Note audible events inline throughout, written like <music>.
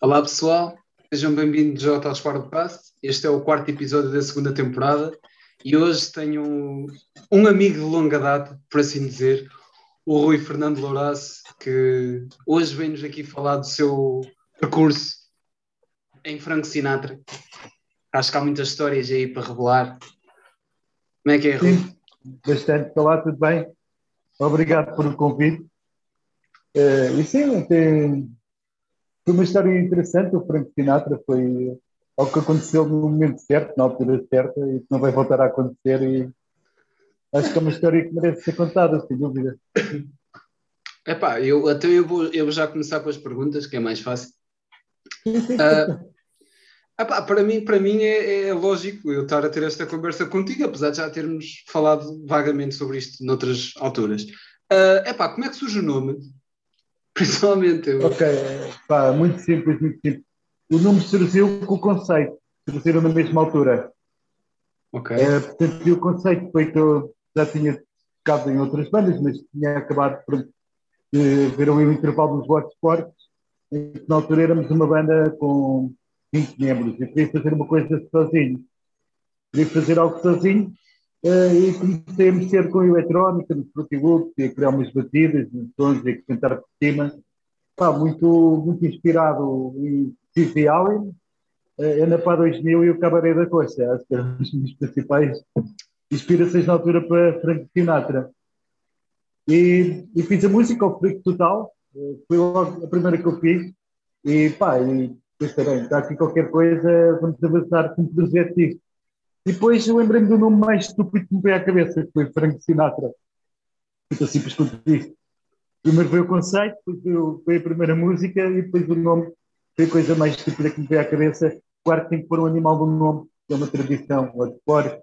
Olá pessoal, sejam bem-vindos ao Tal Podcast. Este é o quarto episódio da segunda temporada e hoje tenho um, amigo de longa data, por assim dizer, o Rui Fernando Louras, que hoje vem-nos aqui falar do seu percurso em Franco Sinatra. Acho que há muitas histórias aí para revelar. Como é que é, Rui? Sim, bastante. Olá, tudo bem? Obrigado por o convite. Uh, e sim, tem, foi uma história interessante. O Frank Sinatra foi algo que aconteceu no momento certo, na altura certa, e que não vai voltar a acontecer. E acho que é uma história que merece ser contada, sem dúvida. Epá, eu, até eu vou, eu vou já começar com as perguntas, que é mais fácil. Uh, epá, para mim, para mim é, é, lógico eu estar a ter esta conversa contigo, apesar de já termos falado vagamente sobre isto noutras alturas. Uh, epá, como é que surge o nome? Principalmente eu. Ok, pá, muito simples, muito simples. O nome surgiu com o conceito, surgiram na mesma altura. Ok. É, portanto, o conceito foi que eu já tinha tocado em outras bandas, mas tinha acabado por ver o intervalo dos Watch Sports. Na altura éramos uma banda com 20 membros. Eu queria fazer uma coisa sozinho. Queria fazer algo sozinho e comecei a mexer com a eletrónica, Loops, e a criar umas batidas, uns sons e a cantar por cima. Pá, muito, muito inspirado em Steve Allen, uh, Ana Pá 2000 e o Cabaré da Coxa. Acho que eram as minhas principais inspirações na altura para Frank Sinatra. E, e, fiz a música ao Freak Total, uh, foi logo a primeira que eu fiz. E pá, e bem, está aqui qualquer coisa, vamos avançar com um projeto disto. E depois eu lembrei-me do nome mais estúpido que me veio à cabeça, que foi Frank Sinatra. Muito simples quanto isto. Primeiro veio o conceito, depois foi a primeira música e depois o nome foi a coisa mais estúpida que me veio à cabeça. Claro que tem que pôr um animal no nome, que é uma tradição, o esporte,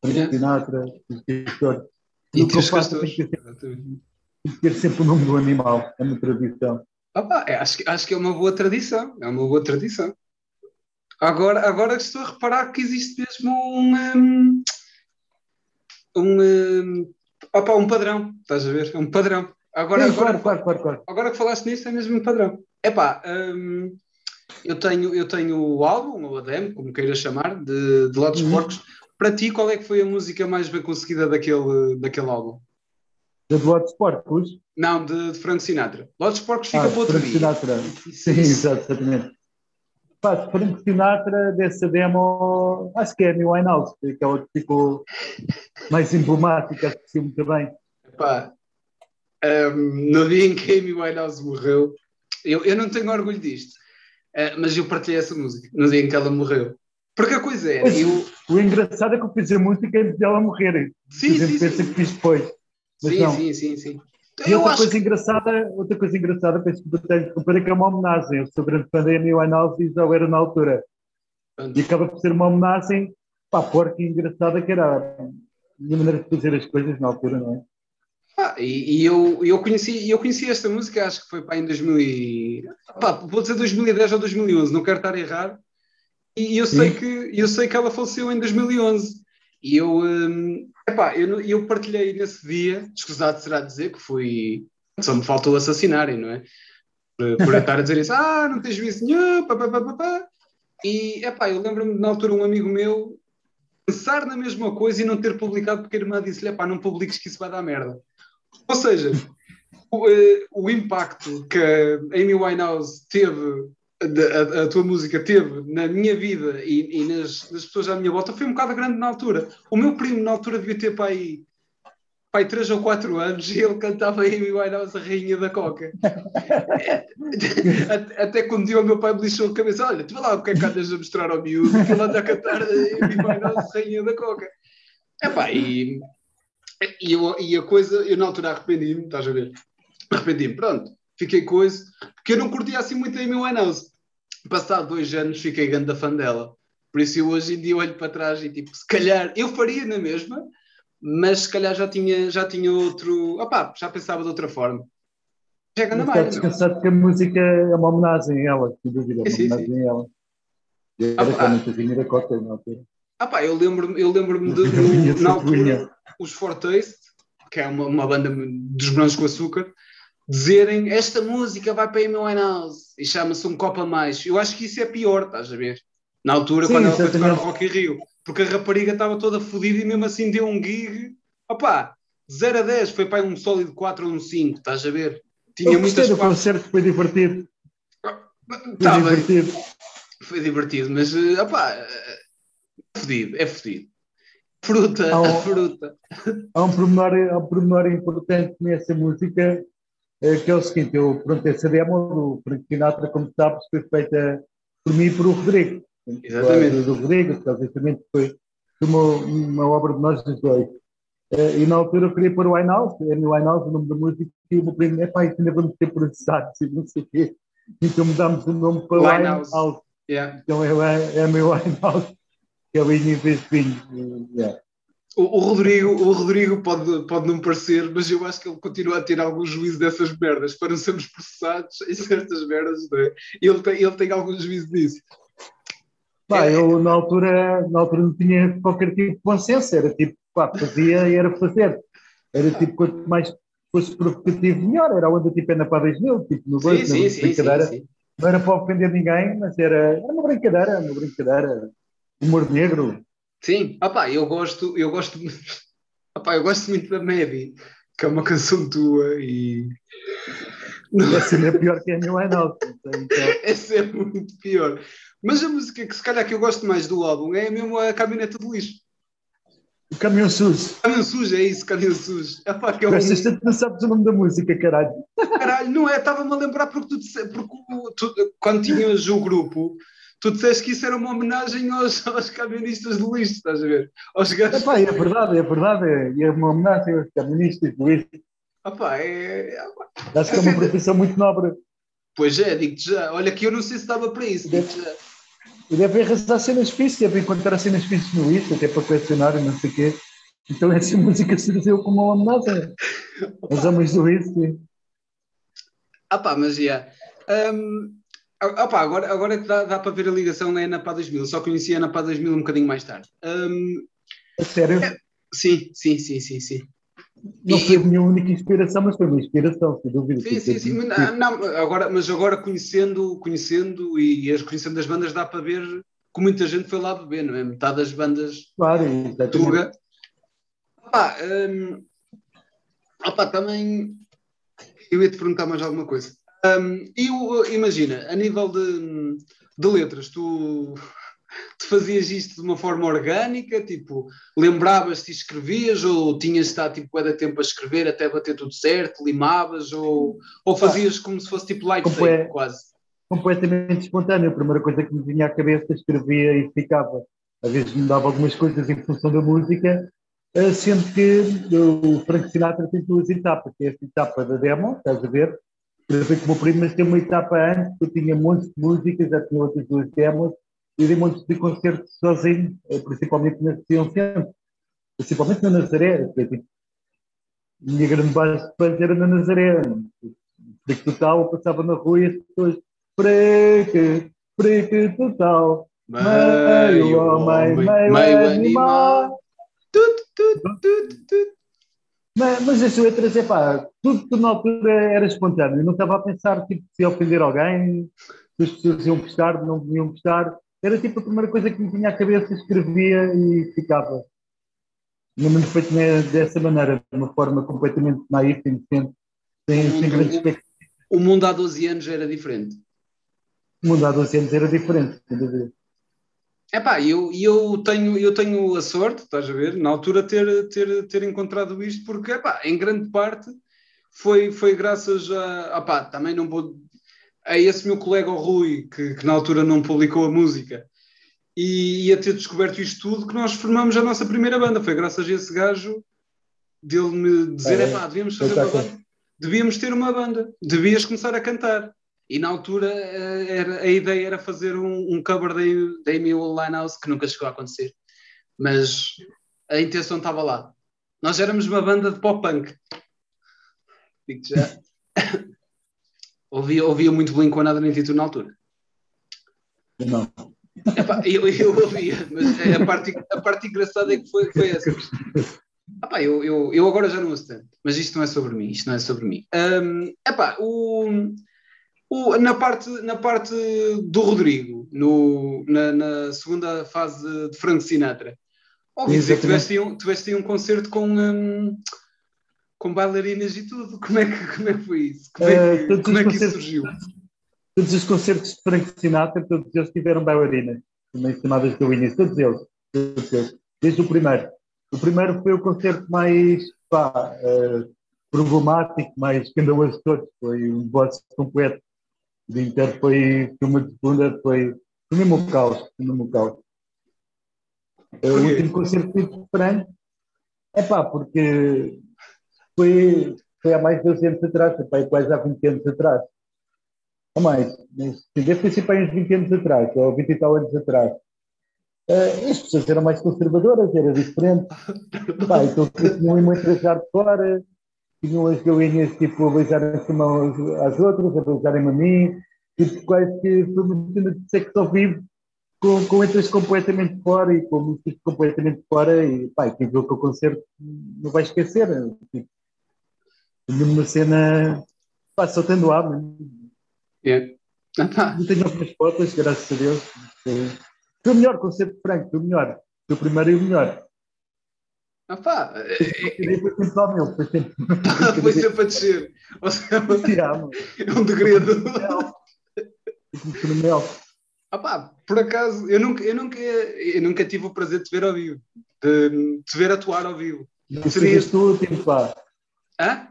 Frank Sinatra, os castores. E castores. Tem que ter sempre o nome do animal, é uma tradição. Opa, é, acho, acho que é uma boa tradição, é uma boa tradição. Agora, agora estou a reparar que existe mesmo um, um, um, opa, um padrão, estás a ver? É um padrão. Agora, Sim, agora, claro, claro, claro, agora que falaste nisso, é mesmo um padrão. Epá, um, eu, tenho, eu tenho o álbum, ou a demo, como queiras chamar, de, de Lotes uhum. Porcos. Para ti, qual é que foi a música mais bem conseguida daquele, daquele álbum? De Lotes Porcos? Não, de, de Frank Sinatra. Lotes Porcos fica ah, para outro Frank Sinatra. Sim, exatamente. Pá, Frank Sinatra dessa demo, acho que é a Amy Winehouse, que é que ficou mais emblemática, acho que sim, muito bem. Pá, um, no dia em que a Amy Winehouse morreu, eu, eu não tenho orgulho disto, uh, mas eu partilhei essa música no dia em que ela morreu. Porque a coisa é, eu... O engraçado é que eu fiz a música antes dela morrer. Sim, sim, sim. que fiz depois. Sim, sim, sim, sim. E outra coisa que... engraçada, outra coisa engraçada, penso que tenho de que é uma homenagem. Eu sou grande fã da Amy Winehouse e já era na altura. E acaba por ser uma homenagem, pá, porca e engraçada que era a minha maneira de fazer as coisas na altura, não é? Ah, e, e, eu, eu, conheci, eu conheci esta música, acho que foi pá, em 2000 e... Pá, vou dizer 2010 ou 2011, não quero estar errado. E eu sei, que, eu sei que ela faleceu em 2011. E eu, hum, epá, eu, eu partilhei nesse dia, escusado será dizer que fui. Só me faltou assassinarem, não é? Por, por estar a dizer isso, ah, não tens visto nenhum, pá, pá, pá, pá, pá. E epá, eu lembro-me na altura um amigo meu pensar na mesma coisa e não ter publicado porque a irmã disse-lhe, pá, não publiques que isso vai dar merda. Ou seja, o, eh, o impacto que a Amy Winehouse teve a, a, tua música teve na minha vida e, e nas, nas, pessoas à minha volta foi um bocado grande na altura. O meu primo na altura devia ter pai, pai 3 ou 4 anos e ele cantava Amy Winehouse, a rainha da coca. <laughs> até, até quando dia o meu pai me lixou a cabeça, olha, tu vê lá o que é que andas a mostrar ao miúdo, que ele anda a cantar Amy Winehouse, rainha da coca. Epá, e, e, eu, e a coisa, eu na altura arrependi-me, estás a ver? Arrependi-me, pronto fiquei coisa, porque eu não curtia assim muito a Amy Winehouse passado dois anos fiquei grande fã dela. Por isso eu hoje em dia olho para trás e tipo, se calhar eu faria na mesma, mas se calhar já tinha, já tinha outro. Opá, já pensava de outra forma. Chega na mais. descansado que a música é uma homenagem a ela, sem dúvida, é uma sim, homenagem sim. a ela. Eu era ah, muito da Cota na altura. Ah pá, eu lembro-me eu lembro de, <laughs> na altura, os For Taste, que é uma, uma banda dos brancos com açúcar, dizerem esta música vai para a Amy Winehouse e chama-se um copo a mais. Eu acho que isso é pior, estás a ver? Na altura, Sim, quando ela foi tocar no Rock in Rio. Porque a rapariga estava toda fodida e mesmo assim deu um gig. Opá, 0 a 10 foi para um sólido 4 ou um 5, estás a ver? Tinha muitas partes. concerto foi divertido. Foi tá divertido. Bem. Foi divertido, mas eh, opá, é fodido, é fodido. Fruta, há um, <laughs> fruta. Há um pormenor, há um pormenor importante nessa música, que é o seguinte, eu, pronto, essa demo do Frank Sinatra, como sabes, foi feita por mim e por o Rodrigo. Exatamente. Do Rodrigo, exatamente, foi uma, uma obra de nós dos dois. Uh, e na altura eu queria pôr o Winehouse, é no Winehouse o nome da música, e o meu primo, é pá, isso ainda vamos ter processados, e não sei o quê. Então mudámos o nome para Winehouse. Winehouse. Yeah. Então é, é meu Winehouse, que é o vinho em vez de vinho. Yeah. O, o, Rodrigo, o Rodrigo pode, pode não parecer, mas eu acho que ele continua a ter algum juízo dessas merdas, para não sermos processados em certas merdas, não é? Ele tem, ele tem algum juízo disso. Pá, é. eu na altura, na altura não tinha qualquer tipo de consenso, era tipo, pá, fazia e era fazer. Era tipo, quanto mais fosse provocativo, melhor. Era onde tipo na pá 2000, tipo no banco, sim, sim, brincadeira. Sim, sim. Não era para ofender ninguém, mas era, era uma brincadeira, uma brincadeira. Humor negro. Sim, opá, eu gosto, eu gosto, <laughs> opá, eu gosto muito da Maddie, que é uma canção tua e. Essa é pior que a New Line Então... <laughs> Essa é muito pior. Mas a música que se calhar que eu gosto mais do álbum é mesmo a caminhoneta de lixo. O caminhão sujo. Caminhão sujo, é isso, caminhão sujo. É pá, que é um... tanto não sabes o nome da música, caralho. Caralho, não é? Estava-me a lembrar porque tu, porque tu, quando tinhas o grupo, tu disseste que isso era uma homenagem aos, <laughs> aos camionistas de lixo, estás a ver? Aos gajos. Epá, é verdade, é verdade. É uma homenagem aos camionistas de lixo. Epá, é... Acho que é uma profissão muito nobre. Pois é, digo-te já. Olha que eu não sei se dava para isso, digo-te já. E deve arrasar cenas fixas, deve encontrar cenas fixas no Insta, até para colecionar, não sei o quê. Então essa <laughs> música surgiu como uma homenagem <laughs> aos homens do Insta. Ah pá, mas já. Yeah. Um, pá, agora, agora dá, dá para ver a ligação na ENAPA 2000, só conheci a ENAPA 2000 um bocadinho mais tarde. Um, a sério? É, sim, sim, sim, sim, sim. Não foi a minha única inspiração, mas foi uma inspiração, sem dúvida. Sim, sim, sim. Não, não, agora, mas agora conhecendo, conhecendo e as conhecendo as bandas dá para ver que muita gente foi lá beber, não é? Metade das bandas claro, Tuga. Opá, um, opá, também eu ia te perguntar mais alguma coisa. Um, e imagina, a nível de, de letras, tu tu fazias isto de uma forma orgânica, tipo, lembravas-te e escrevias, ou tinhas estado tipo, é tempo a escrever até bater tudo certo, limavas, ou, ou fazias como se fosse tipo light Comple quase? Completamente espontâneo, a primeira coisa que me vinha à cabeça escrevia e ficava. Às vezes me dava algumas coisas em função da música, eh, sendo que o Frank Sinatra tem duas etapas, que é esta etapa da demo, estás a ver? Gravei com o meu primo, mas tem uma etapa antes, eu tinha montes de músicas, já tinha outras duas demos, e dei montes de concertos sozinho, eh, principalmente na centro, principalmente na Nazaré. Tipo, minha grande base de fãs era na Nazaré. Freak total, eu passava na rua e as pessoas, freak, freak total, meio homem, meio, animal. Tut, tut, tut, tut. Mas, mas as letras, é pá, tudo, tudo na altura era espontâneo. Eu não estava a pensar tipo, se ofender alguém, se as pessoas iam gostar, não iam gostar. Era tipo a primeira coisa que me vinha à cabeça, escrevia e ficava. Não me feito dessa maneira, de uma forma completamente naif, inocente, sem, sem grande expectativa. O mundo há 12 anos era diferente. O mundo há 12 anos era diferente, sem dúvida. É pá, eu, eu, tenho, eu tenho a sorte, estás a ver, na altura ter, ter, ter encontrado isto, porque epá, em grande parte foi, foi graças a. Epá, também não vou a esse meu colega o Rui, que, que, na altura não publicou a música, e, e a ter descoberto isto tudo, que nós formamos a nossa primeira banda. Foi graças a esse gajo dele me dizer: é, pá, devíamos fazer uma banda. Devíamos ter uma banda, devias começar a cantar. E na altura eh, era, a ideia era fazer um, um cover da Amy Winehouse, que nunca chegou a acontecer. Mas a intenção estava lá. Nós éramos uma banda de pop punk. Digo-te já. <laughs> Ouvia, ouvia muito Blink-182 na altura? Não. Epá, eu, eu ouvia, mas a parte, a parte engraçada é que foi, foi essa. Ah, pá, eu, eu, eu agora já não ouço tanto, mas isto não é sobre mim, isto não é sobre mim. Um, epá, o, o, na, parte, na parte do Rodrigo, no, na, na segunda fase de Frank Sinatra, ouvi dizer que tiveste um, tiveste um concerto com, um, com bailarinas e tudo. Como é que, como é que foi isso? Como é que, uh, como é que isso surgiu? Todos os concertos de Frank Sinatra, todos eles tiveram bailarinas, também chamadas do início, todos eles, todos eles, desde o primeiro. O primeiro foi o concerto mais pá, uh, problemático, mais escandaloso de todos, foi um vosso completo. O Inter foi, uma segunda, foi, foi mesmo o caos, foi mesmo o caos. O último concerto que tive é pá, porque foi, foi há mais de 12 anos atrás, foi quase há 20 anos atrás. Ou mais, deve ter sido uns 20 anos atrás, ou 20 e tal anos atrás. Uh, as pessoas eram mais conservadoras, era diferente. Pá, então tinham muito de fora, tinham as galinhas tipo, a beijarem-se umas às outras, a beijarem-me a mim, tipo, quase que foi uma cena de sexo ao vivo, com, com entras completamente fora e com músicas completamente fora, e pá, quem viu o concerto não vai esquecer. Tipo, uma cena, pá, só tendo ar, é. <laughs> Não tenho outras fotos, graças a Deus. Foi o melhor concerto de Franco, foi o melhor. Foi o primeiro e o melhor. Ah pá, é, é, foi sempre <laughs> a descer. Ou seja, é um degredo. Ah pá, por acaso, eu nunca, eu, nunca, eu nunca tive o prazer de te ver ao vivo, de te ver atuar ao vivo. Não seria visto o último, pá. Hã?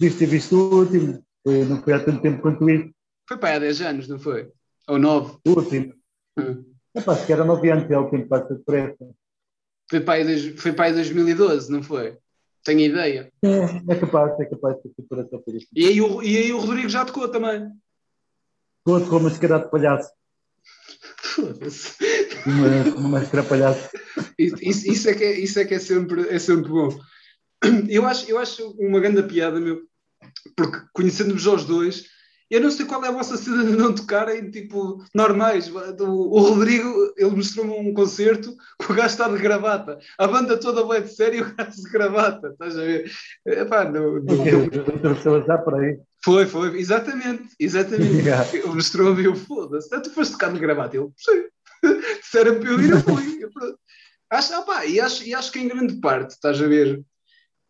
Devias ter visto o último, foi, não foi há tanto tempo quanto isso. Foi para há 10 anos, não foi? Ou 9? O último. Hum. É pá, se era 9 anos, é o tempo passa depressa. Foi para, aí, foi para aí 2012, não foi? Tenho ideia. É, é capaz, é capaz de por essa isso. E aí, o, e aí o Rodrigo já tocou também. Tocou com uma mascarada de palhaço. Uma, uma máscara palhaço. Isso, isso, é que é, isso é que é sempre, é sempre bom. Eu acho, eu acho uma grande piada, meu, porque conhecendo-vos aos dois, eu não sei qual é a vossa cena de não tocarem, tipo, normais. O, Rodrigo, ele mostrou-me um concerto que o gajo está de gravata. A banda toda vai de sério e o gajo de gravata. Estás a ver? Epá, no, já por aí. Foi, foi, exatamente, exatamente. <laughs> Yeah. Ele mostrou-me e eu, foda-se, tu foste tocar de gravata? Ele, sim. <laughs> Disseram para eu ir, eu fui. Acho, opa, e, acho, e acho que em grande parte, estás a ver?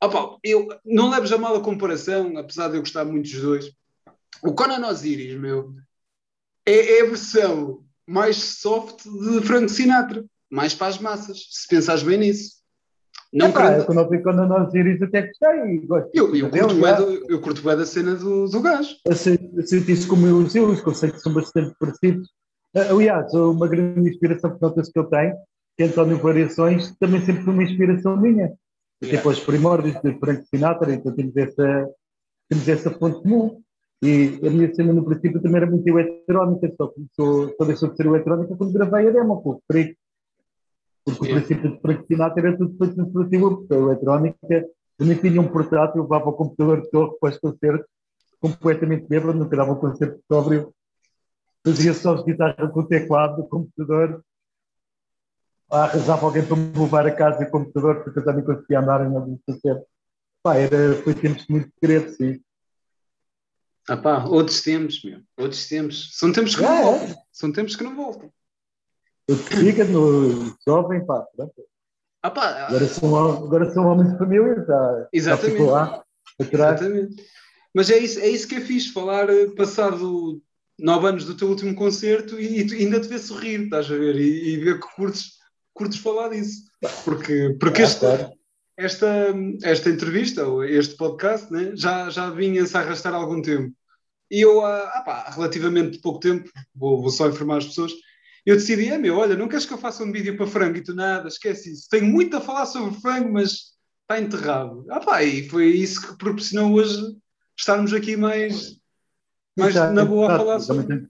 Opa, eu não leves a mal a comparação, apesar de eu gostar muito dos dois o Conan Osiris, meu, é, é, a versão mais soft de Frank Sinatra, mais para as massas, se pensares bem nisso. Não é, pá, querendo... Quando eu vi Conan Osiris até gostei. Gosto eu, eu, curto eu curto bem da cena do, do gajo. Eu senti isso como elogio, os conceitos são bastante parecidos. Ah, aliás, uma grande inspiração que notas que eu tenho, que é António Variações, também sempre foi uma inspiração minha. Yeah. Tipo, os primórdios de Frank Sinatra, então temos essa, temos essa fonte comum. E a minha cena no princípio também era muito eletrónica, só, começou, só deixou de ser eletrónica quando gravei a demo com o Freak. Porque o princípio de Freak Sinatra era tudo feito no dispositivo, porque a eletrónica também tinha um portátil, levava o computador de torre para os concertos, completamente bêbado, nunca dava um concerto sóbrio. Fazia só as guitarras com o teclado do computador. Arranjava alguém para me levar a casa e o computador, porque eu também conseguia andar em algum concerto. Pá, era, foi tempos muito segredos, sim. Ah pá, outros tempos, meu. Outros tempos. São tempos que é, não voltam. É. São tempos que não voltam. Fica no jovem, pá. Ah pá. Agora sou, agora sou um homem de família, já, Exatamente. Já lá, Exatamente. Mas é isso, é isso que é fixe, falar eh, passado nove anos do teu último concerto e, e ainda te ver sorrir, estás a ver? E, e ver que curtes, curtes falar disso. Porque, porque este, esta, esta entrevista, ou este podcast, né, já, já vinha-se a arrastar há algum tempo. E eu, ah, ah pá, relativamente pouco tempo, vou, vou só informar as pessoas, eu decidi, é meu, olha, não queres que eu faça um vídeo para frango e tu nada, esquece isso. Tenho muito a falar sobre frango, mas está enterrado. Ah pá, e foi isso que proporcionou hoje estarmos aqui mais, mais na boa a falar sobre...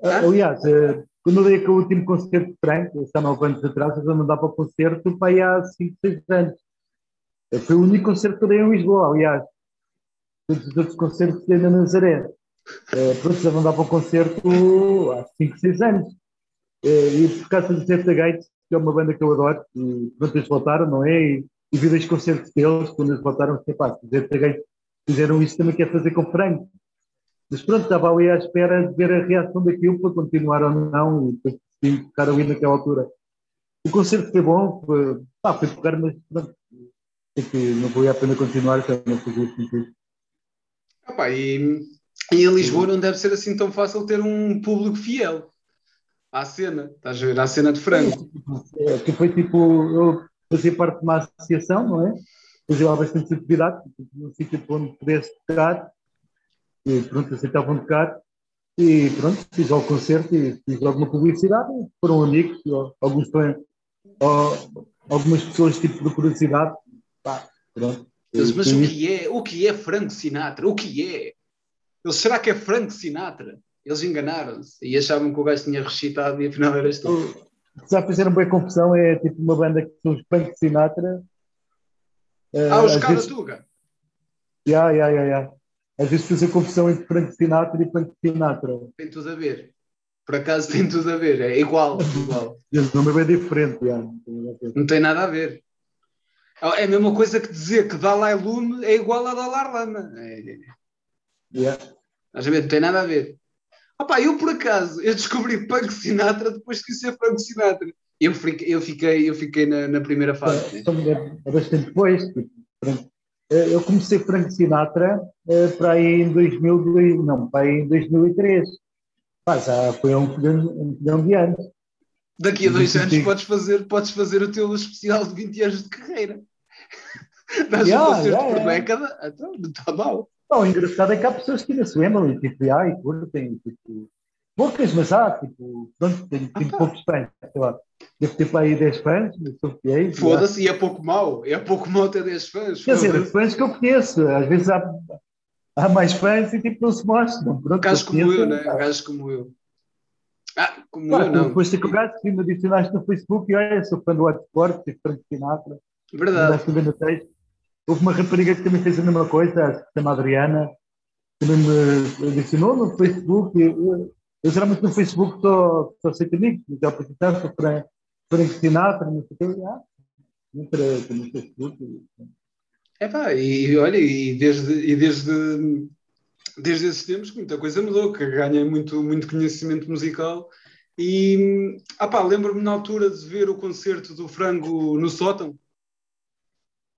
Aliás, eh, quando eu dei aquele último concerto de frango, há nove anos atrás, eu mandava o concerto para aí há 5, 6 anos. Foi o único concerto que eu dei em Lisboa, aliás. Todos os outros concertos dei na Nazaré. Uh, pronto, já não dava um concerto há 5, 6 anos. Uh, e por causa do Zeta Gates, que é uma banda que eu adoro, e pronto, eles voltaram, não é? E e vi dois concertos deles, quando eles voltaram, disse, pá, fizeram isso também quer fazer com Franco. Mas pronto, estava ali à espera de ver a reação daquilo para continuar ou não, e depois decidi ali naquela altura. O concerto foi bom, foi, pá, foi tocar, mas pronto, é que não foi a pena continuar, já não fazia sentido. Pá, e, e em Lisboa não deve ser assim tão fácil ter um público fiel à cena, estás a ver? À cena de frango. É, que foi tipo, eu fazia parte de uma associação, não é? Fazia lá bastante atividade, tipo, num sítio onde pudesse tocar, e pronto, aceitavam tocar, e pronto, fiz ao concerto e fiz alguma publicidade, foram amigos, alguns algumas pessoas tipo de curiosidade, pá, pronto. Mas, mas o que é? O que é Frank Sinatra? O que é? Ele, será que é Frank Sinatra? Eles enganaram-se e achavam que o gajo tinha recitado e afinal era isto. Já fizeram bem confusão, é tipo uma banda que são os Punk Sinatra. ah, os Cara Tuga. Ya, ya, ya, ya. Às vezes fazem confusão entre Frank Sinatra e Punk Sinatra. Tem tudo a ver. Por acaso tem tudo a ver, é igual. igual. O nome é bem diferente, já. Não tem nada a ver. É a mesma coisa que dizer que Dalai Lume é igual a Dalai Lama. É... Yeah. Não tem nada a ver. Opa, eu por acaso, eu descobri Punk Sinatra depois de conhecer Frank Sinatra. Eu fiquei, eu fiquei, eu fiquei na, na primeira fase. É, é bastante depois. Tipo, eu comecei Frank Sinatra eh, para aí em 2000, não, para aí em 2003. Pá, já foi um milhão de anos. Daqui a dois anos podes fazer, podes fazer o teu especial de 20 anos de carreira. <laughs> Dás yeah, concerto yeah, por yeah. década, então não está mal. Bom, o engraçado é que há pessoas que ainda se lembram e tipo, e curtem, tipo, poucas, mas há, tipo, pronto, tenho, ah, poucos fãs, sei lá. Devo ter para aí 10 fãs, mas sou fiéis. Foda-se, e é pouco mau, é pouco mau ter 10 fãs. Quer dizer, fãs que eu conheço, às vezes há, há mais fãs e tipo não se mostram. Pronto, Casos como eu, né? Casos como eu. Ah, como claro, eu não. Depois de gajo que me adicionaste no Facebook e olha, sou fã do Watsport, tipo Frank Sinatra. Verdade. Houve uma rapariga que também fez a mesma coisa, acho que se chama Adriana, também me adicionou no Facebook. Eu, eu geralmente no Facebook só, só sei amigos, já apresentar, sou para Frank Sinatra, não sei o que. Ah, entra no Facebook. É pá, e olha, e desde, e desde, desde esses tempos muita coisa mudou, que ganhei muito, muito conhecimento musical. E ah pá, lembro-me na altura de ver o concerto do Frango no sótão.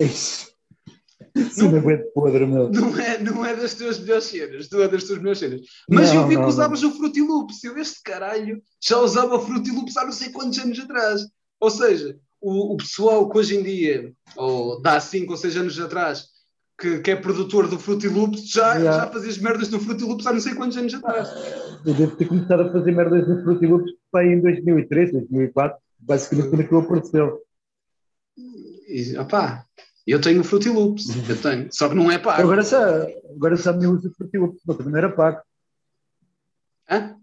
Isso. Não, não aguento podre, meu. Não é, não é das tuas melhores cenas, não é das tuas melhores cenas. Mas não, eu vi que usavas não. o Fruity Loops. Eu, este caralho, já usava o Fruity Loops há não sei quantos anos atrás. Ou seja, o, o pessoal que hoje em dia, ou dá 5 ou 6 anos atrás, que, que, é produtor do Fruity Loops, já, yeah. já fazias merdas no Fruity Loops há não sei quantos anos atrás. Eu devo ter começado a fazer merdas no Fruity Loops em 2003, 2004, basicamente quando aquilo apareceu. E, opá, eu tenho o Fruity Loops, uhum. eu tenho, só que não é pago. Agora sabe, agora sabe uso o Fruity Loops, mas também não era pago. Hã?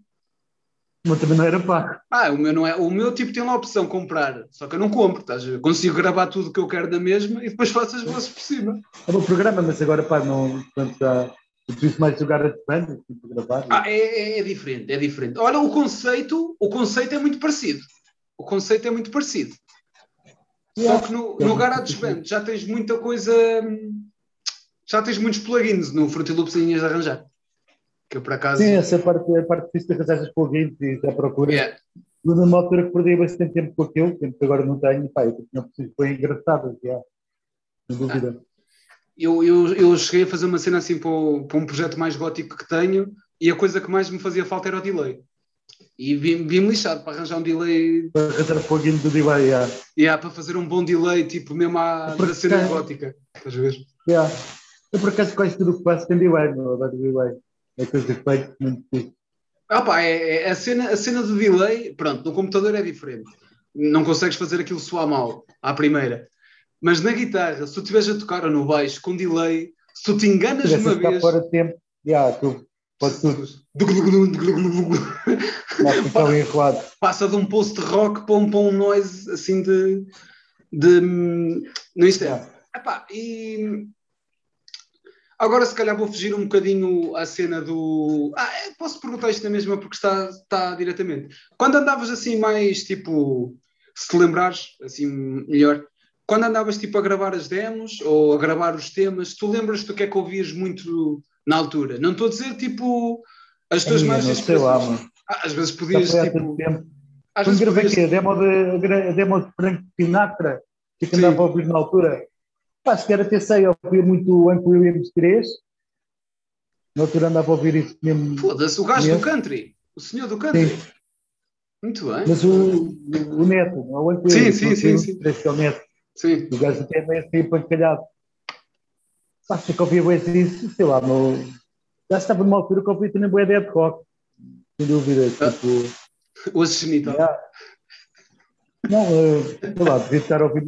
Mas também não era pago. Ah, o meu não é. O meu tipo tem lá a opção comprar, só que eu não compro, estás? Eu consigo gravar tudo o que eu quero na mesma e depois faço as vozes por cima. É um programa, mas agora pá, não. Portanto, já. preciso mais jogar a banda, tipo, gravar. Ah, é, é, é, diferente, é diferente. Olha, o conceito, o conceito é muito parecido. O conceito é muito parecido. Só que no, no GarageBand já tens muita coisa. Já tens muitos plugins no Fruity Loops de arranjar. Que eu por acaso. Sim, essa parte, a parte difícil de arranjar os plugins e da procura. Yeah. Mas numa altura que perdi bastante tempo com aquilo, tempo que agora não tenho, pá, eu tinha preciso foi engraçado, já. Sem dúvida. Ah. Eu, eu, eu cheguei a fazer uma cena assim para, o, para um projeto mais gótico que tenho e a coisa que mais me fazia falta era o delay. E vi-me lixado para arranjar um delay. Para arranjar um plugin do delay, yeah. Yeah, para fazer um bom delay, tipo mesmo à, da cena gótica. Estás a ver? Yeah. Eu por acaso quase tudo o que faço tem delay, não é delay. É coisa que feito muito difícil. Ah pá, é, é, a, cena, a cena do delay, pronto, no computador é diferente. Não consegues fazer aquilo soar mal à primeira. Mas na guitarra, se tu estiveres a tocar ou no baixo com delay, se tu te enganas uma vez. fora de tempo, yeah, tu Tudo. Passa de um post-rock para um, para um noise assim de. de no instante. Epá, e. Agora, se calhar, vou fugir um bocadinho à cena do. Ah, é, posso perguntar isto na mesma porque está, está diretamente. Quando andavas assim, mais tipo. Se te lembrares, assim, melhor, quando andavas tipo a gravar as demos ou a gravar os temas, tu lembras-te do que é que ouvias muito na altura? Não estou a dizer tipo as tuas mais sei lá, mano. Ah, às vezes podias tipo. Às vezes podias... a demo de, a demo de Frank Sinatra, que andava a ouvir na altura. Pá, se calhar até sei, eu ouvia muito o Hank Williams 3. Na altura andava a ouvir isso mesmo. Foda-se, o gajo mesmo. do country. O senhor do country. Sim. Muito bem. Mas o, o Neto, o Hank Williams. Sim, sim, sim. sim. 3, que é o Neto. Sim. O gajo até é meio assim pancalhado. Pá, se eu ouvia bem isso, sei lá, meu... já estava numa altura que eu ouvia também boa ideia de rock. Sem dúvida. Ah. Tipo... O assassinito. Yeah. Não, uh, sei lá, devia estar a ouvir.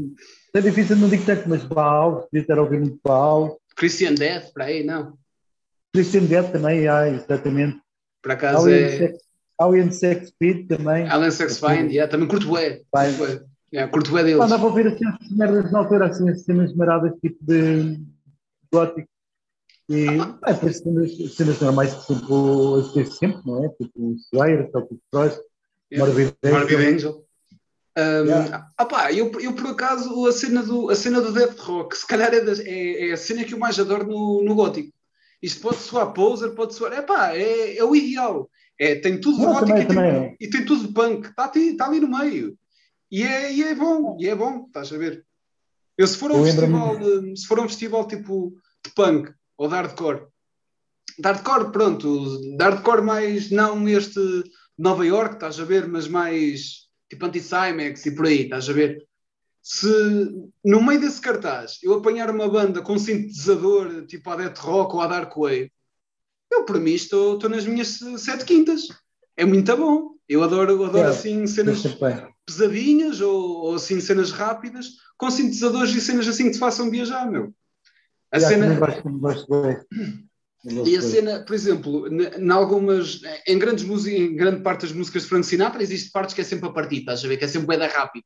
É difícil, não digo tanto, mas Baal, devia estar a ouvir muito Baal. Christian Death, para aí, não? Christian Death também, ah, exatamente. Por acaso é. Alien Sex Speed também. Alien Sex Find, yeah, também curto bué. Yeah, curto bué deles. Andava a ouvir assim as merdas na altura, assim, as cenas maradas, tipo de gótico. E é, cenas, cenas normais que sempre as sempre, não é? Tipo o Slayer, Celtic Frost, yeah. Morbid Angel. Um, yeah. opá, eu, eu por acaso a cena do, a cena do Death Rock, se calhar é, das, é, é, a cena que eu mais adoro no, no gótico. Isto pode soar poser, pode soar. Epá, é, é o ideal. É, tem tudo de gótico e, tem, e, tem, tudo de punk. Está tá ali no meio. E é, e é bom, e é bom, estás a ver? Eu se for um festival, se for um festival tipo de punk ou de hardcore, de hardcore, pronto, de hardcore mais não este Nova York, estás a ver, mas mais tipo anti-Cymex e por aí, estás a ver? Se no meio desse cartaz eu apanhar uma banda com sintetizador tipo a Death Rock ou a Dark Wave, eu para mim estou, estou nas minhas sete quintas. É muito bom. Eu adoro, adoro é, assim cenas pesadinhas ou, ou, assim cenas rápidas com sintetizadores e cenas assim que te façam viajar, meu. A cena. E a cena, por exemplo, em algumas, em, grandes músicas, em grande parte das músicas de Frank Sinatra, existe partes que é sempre a partir, estás a ver? Que é sempre da rápido.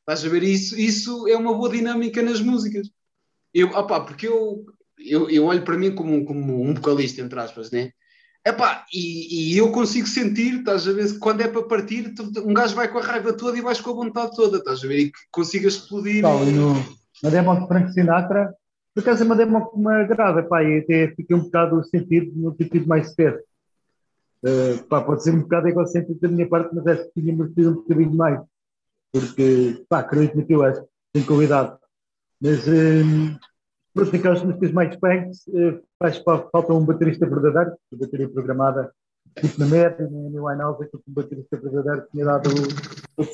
Estás a ver? Isso, isso é uma boa dinâmica nas músicas. Eu, opa, porque eu, eu, eu olho para mim como, como um vocalista, entre aspas, né? Epá, e, e eu consigo sentir, estás a ver, quando é para partir, um gajo vai com a raiva toda e vais com a vontade toda, estás a ver? E que consigas explodir. Não, e no, na demo de Frank Sinatra, por acaso é uma demo que me agrada, pá, e até fiquei um bocado sentido no sentido mais certo. Uh, pá, pode ser um bocado egocêntrico da minha parte, mas acho que tinha merecido um bocadinho mais. Porque, pá, acredito que eu acho, tem qualidade. Mas, uh, pronto, aquelas músicas mais punks, uh, faz falta um baterista verdadeiro, a bateria programada, tipo na na New Winehouse, que um baterista verdadeiro tinha dado o, o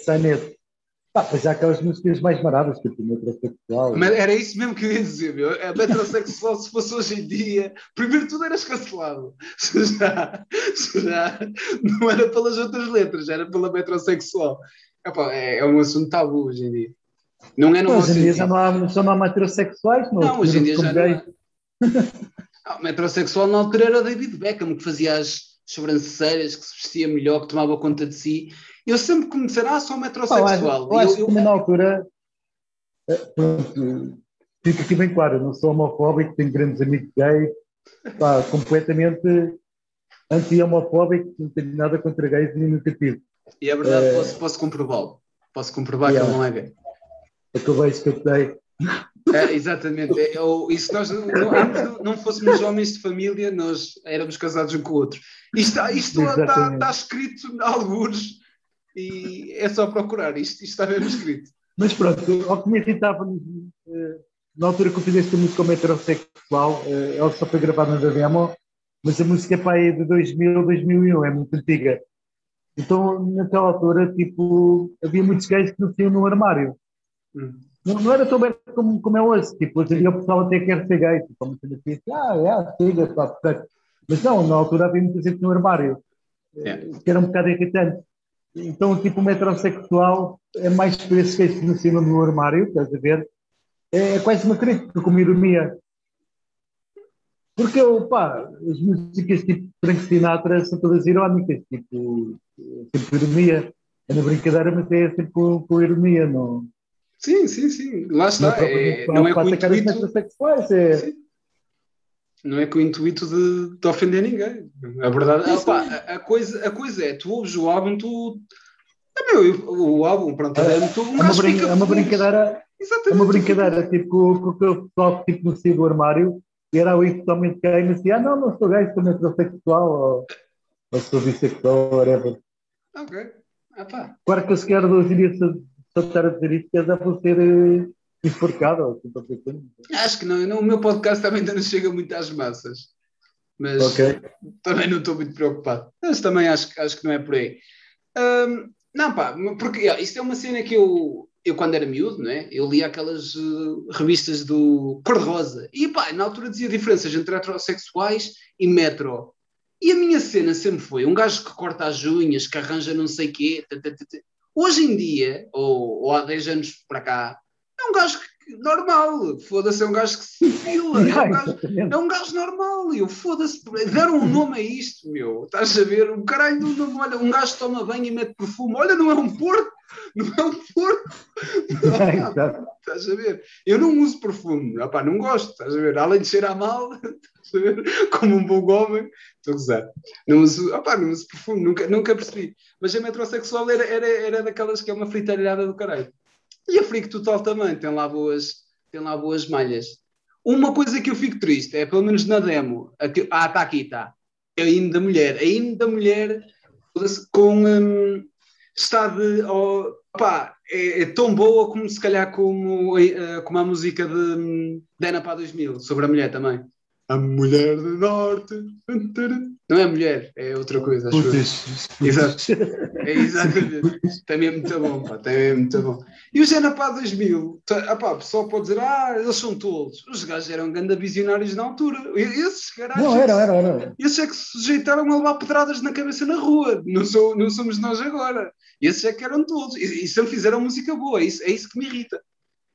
Pá, pois há aquelas músicas mais maradas, tipo metrosexual. Mas era isso mesmo que eu ia dizer, meu. A metrosexual, se fosse hoje em dia, primeiro tudo eras cancelado. Se já, se já não era pelas outras letras, era pela metrosexual. Epá, é, é um assunto tabu hoje em dia. Não é no Hoje em dia já não há, só não há metrosexuais, não. Não, hoje em dia já não há. <laughs> Ah, metrosexual na altura era o David Beckham, que fazia as sobrancelhas, que se vestia melhor, que tomava conta de si eu sempre que me disseram, ah, sou metrosexual. eu, eu acho eu, que na altura, eh, pronto, fica aqui bem claro, não sou homofóbico, tenho grandes amigos gays, pá, completamente anti-homofóbico, não tenho nada contra gays nunca tive. E é verdade, é, posso, posso comprová-lo. Posso comprovar yeah, que ele não é gay. Acabei eu tenho. É, exatamente. É, eu, e se nós não, não, fôssemos homens de família, nós éramos casados um com o outro. Isto, isto está, está, escrito em alguns e é só procurar, isto, isto está mesmo escrito. Mas pronto, ao que me irritava eh, na altura que eu fiz esta música como heterossexual, eh, ela só foi gravada na demo, mas a música é para aí de 2000, 2001, é muito antiga. Então, naquela altura, tipo, havia muitos gays que não tinham no armário. Hum. Não, não, era tão bem como, como é hoje. Tipo, hoje em dia o pessoal até quer ser gay. Tipo, como se diz, ah, é, siga, pá, portanto. Mas não, na altura havia muita gente no armário. É. Que era um bocado irritante. Então, tipo, o metrosexual é mais por esses que no cima do armário, estás a ver? É quase uma crítica, como ironia. Porque, pá, as músicas tipo Frank Sinatra são todas irónicas, tipo, tipo ironia. É na brincadeira, mas é sempre com, com ironia, não? Sim, sim, sim. Lá está. É, não é com o intuito... É... Não é com o intuito de, de ofender ninguém. A verdade, opa, a, a, coisa, a coisa é, tu ouves o álbum, tu É meu, o álbum, pronto, é, muito, um é, uma, brin é uma brincadeira. Exatamente. É uma brincadeira, tipo, com o pessoal tipo, no do armário, e era o totalmente gay, e dizia, ah, não, não sou gay, sou metrosexual, ou, ou sou bissexual, whatever. Ok. Ah, pá. Claro que eu sequer hoje em dia, se, eu estar a dizer isto, já vou ser uh, enforcado. Assim, Acho que não, o meu podcast também ainda não chega muito às massas. Mas okay. também não estou muito preocupado. Mas também acho, acho que não é por aí. Um, não, pá, porque isto é uma cena que eu, eu quando era miúdo, não é? Eu lia aquelas uh, revistas do Cor-de-Rosa. E pá, na altura dizia diferenças entre heterossexuais e metro. E a minha cena sempre foi um gajo que corta as unhas, que arranja não sei o quê. Hoje em dia, ou, ou há 10 anos para cá, é um gajo que normal, foda-se, é um gajo que se fila, é um gajo, é um gajo normal, eu foda-se, deram um nome a isto, meu, estás a ver, o caralho do nome, olha, um gajo toma banho e mete perfume, olha, não é um porco, não é um porco, <laughs> estás a ver, eu não uso perfume, opá, não gosto, estás a ver, além de cheirar mal, <laughs> estás a ver, como um bom homem, estou a gozar, não uso, opá, não uso perfume, nunca, nunca percebi, mas a metrosexual era, era, era daquelas que é uma fritalhada do caralho. E a Freak Total também tem lá boas, tem lá boas malhas. Uma coisa que eu fico triste é, pelo menos na demo, aqui, ah, está aqui, está. É o hino da mulher. A da mulher com. Um, está de. Oh, pá, é, é, tão boa como se calhar como, uh, como a música de, de Pá 2000, sobre a mulher também. A mulher do norte. Não é mulher, é outra coisa. Acho Exato. É exatamente. Também é muito bom, pá. Também é muito bom. E o Genapá 2000, tá, ah, pá, o pessoal pode dizer, ah, eles são tolos. Os gajos eram ganda visionários na altura. Esses gajos. Não, era, era, era. Esses é que se sujeitaram a levar pedradas na cabeça na rua. Não, sou, não somos nós agora. Esses é que eram tolos. E, e sempre fizeram música boa. É isso, é isso que me irrita.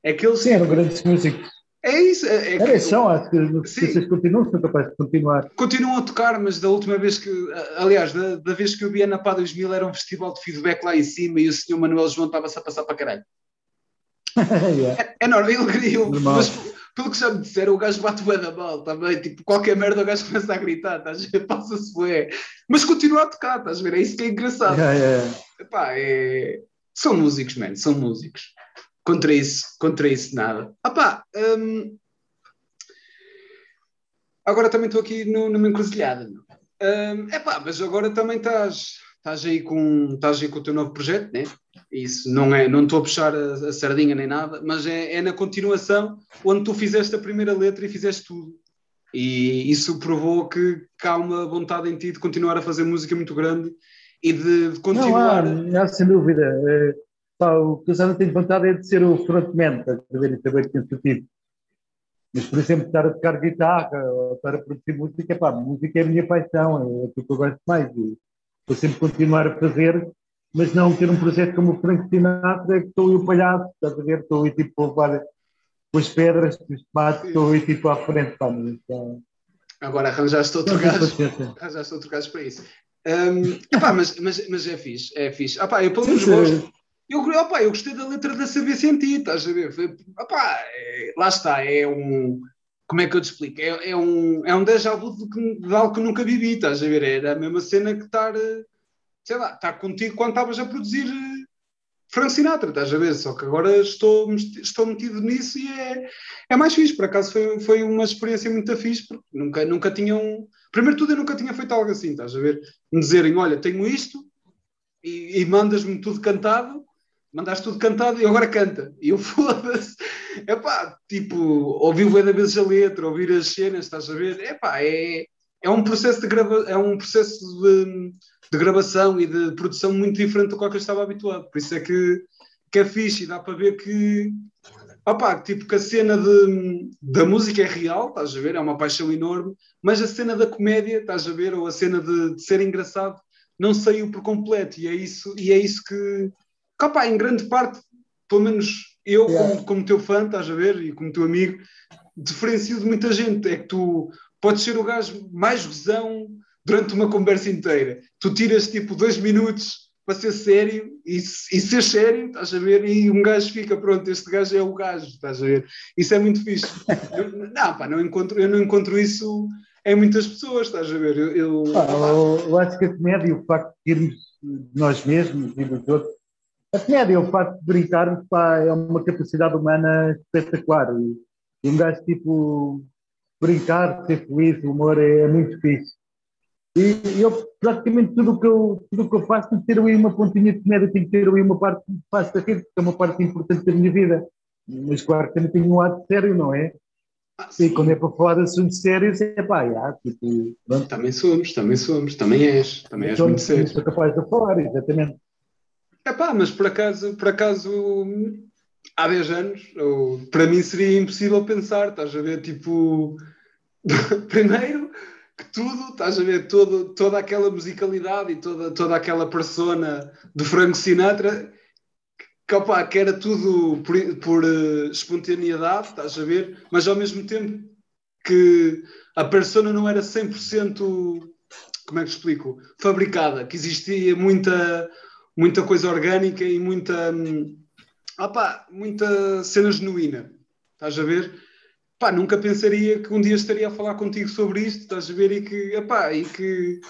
É que eles. Sim, eram grandes músicos. É isso. É, é que, são, acho que vocês continuam, são capazes de continuar. Continuam a tocar, mas da última vez que, aliás, da, da vez que eu vi a Napá 2000 era um festival de feedback lá em cima e o senhor Manuel João estava-se a passar para caralho. <laughs> yeah. é, é normal, ele, ele, normal. mas pelo que já me disseram, o gajo bate o da mal também, tipo, qualquer merda o gajo começa a gritar, estás a ver? <laughs> Passa-se bué. Mas continua a tocar, estás a ver? É isso que é engraçado. Yeah, yeah. Epá, é... São músicos, man, são músicos contra isso, contra isso nada. Ah pá, hum, agora também estou aqui no, numa encruzilhada. Hum, é pá, mas agora também estás, estás, aí com, estás aí com o teu novo projeto, né? Isso não é, não estou a puxar a, a, sardinha nem nada, mas é, é na continuação onde tu fizeste a primeira letra e fizeste tudo. E isso provou que, que há uma vontade em ti de continuar a fazer música muito grande e de, de continuar. Não, há, sem dúvida. É Pá, o que eu já não tenho vontade é de ser o frontman, estás a ver? Isso é bem cansativo. Mas, por exemplo, estar a tocar guitarra ou estar a produzir música, pá, música é a minha paixão, é aquilo que eu gosto mais. E vou sempre continuar a fazer, mas não ter um projeto como o Frank Sinatra, que estou aí o palhaço, estás a ver? Estou aí tipo a levar com as pedras, com os estou aí tipo à frente, pá, então... Agora arranjaste outro gajo, arranjaste outro gajo para isso. Um, epá, mas, mas, mas é fixe, é fixe. Ah, pá, eu pelo menos gosto, eu, opa, eu gostei da letra da Saber estás a ver? Foi, opa, é, lá está, é um. Como é que eu te explico? É, é um, é um déjà vu de, de, algo que nunca vivi, estás a ver? Era a mesma cena que estar, sei lá, estar contigo quando estavas a produzir eh, Frank Sinatra, estás a ver? Só que agora estou, estou metido nisso e é, é mais fixe. Por acaso foi, foi uma experiência muito fixe, porque nunca, nunca tinham. Primeiro tudo, eu nunca tinha feito algo assim, estás a ver? Me dizerem, olha, tenho isto e, e mandas-me tudo cantado mandaste tudo cantado e agora canta. E eu <laughs> foda-se. É pá, tipo, ouvir o da vezes a letra, ouvir as cenas, estás a ver? É é, é um processo de grava é um processo de, de, gravação e de produção muito diferente do que eu estava habituado. Por isso é que, que é fixe e dá para ver que. Opá, tipo que a cena de, da música é real, estás a ver? É uma paixão enorme, mas a cena da comédia, estás a ver? Ou a cena de, de ser engraçado, não saiu por completo, e é isso, e é isso que, Capá, em grande parte, pelo menos eu, yeah. como, como teu fã, estás a ver, e como teu amigo, diferencio de muita gente. É que tu podes ser o gajo mais gozão durante uma conversa inteira. Tu tiras tipo dois minutos para ser sério e, e ser sério, estás a ver? E um gajo fica, pronto, este gajo é o gajo, estás a ver? Isso é muito fixe. <laughs> eu, não, pá, não encontro, eu não encontro isso em muitas pessoas, estás a ver? Eu, eu, eu, eu acho que a comédia, o facto de irmos nós mesmos e dos outros, a comédia, o facto de brincar, pá, é uma capacidade humana espetacular. E, um gajo, tipo, brincar, ser feliz, o humor é, é muito fixe. E eu, praticamente tudo o que eu, tudo que eu faço tem que ter uma pontinha de comédia, tem que ter uma parte que faça rir, porque é uma parte importante da minha vida. Mas claro que também tenho um lado sério, não é? Ah, e quando é para falar de assuntos sérios, é pá, já, tipo, Também somos, também somos, também és, também és muito sério. Sou capaz de falar, exatamente. É pá, mas por acaso, por acaso, há 10 anos, ou, para mim seria impossível pensar, estás a ver, tipo, <laughs> primeiro que tudo, estás a ver, todo, toda aquela musicalidade e toda, toda aquela persona do Frank Sinatra, que, opa, que era tudo por, por uh, espontaneidade, estás a ver, mas ao mesmo tempo que a persona não era 100%, como é que explico, fabricada, que existia muita, muita coisa orgânica e muita, um, opa, muita cena genuína, estás a ver? pá, nunca pensaria que um dia estaria a falar contigo sobre isto, estás a ver, e que, epá, e que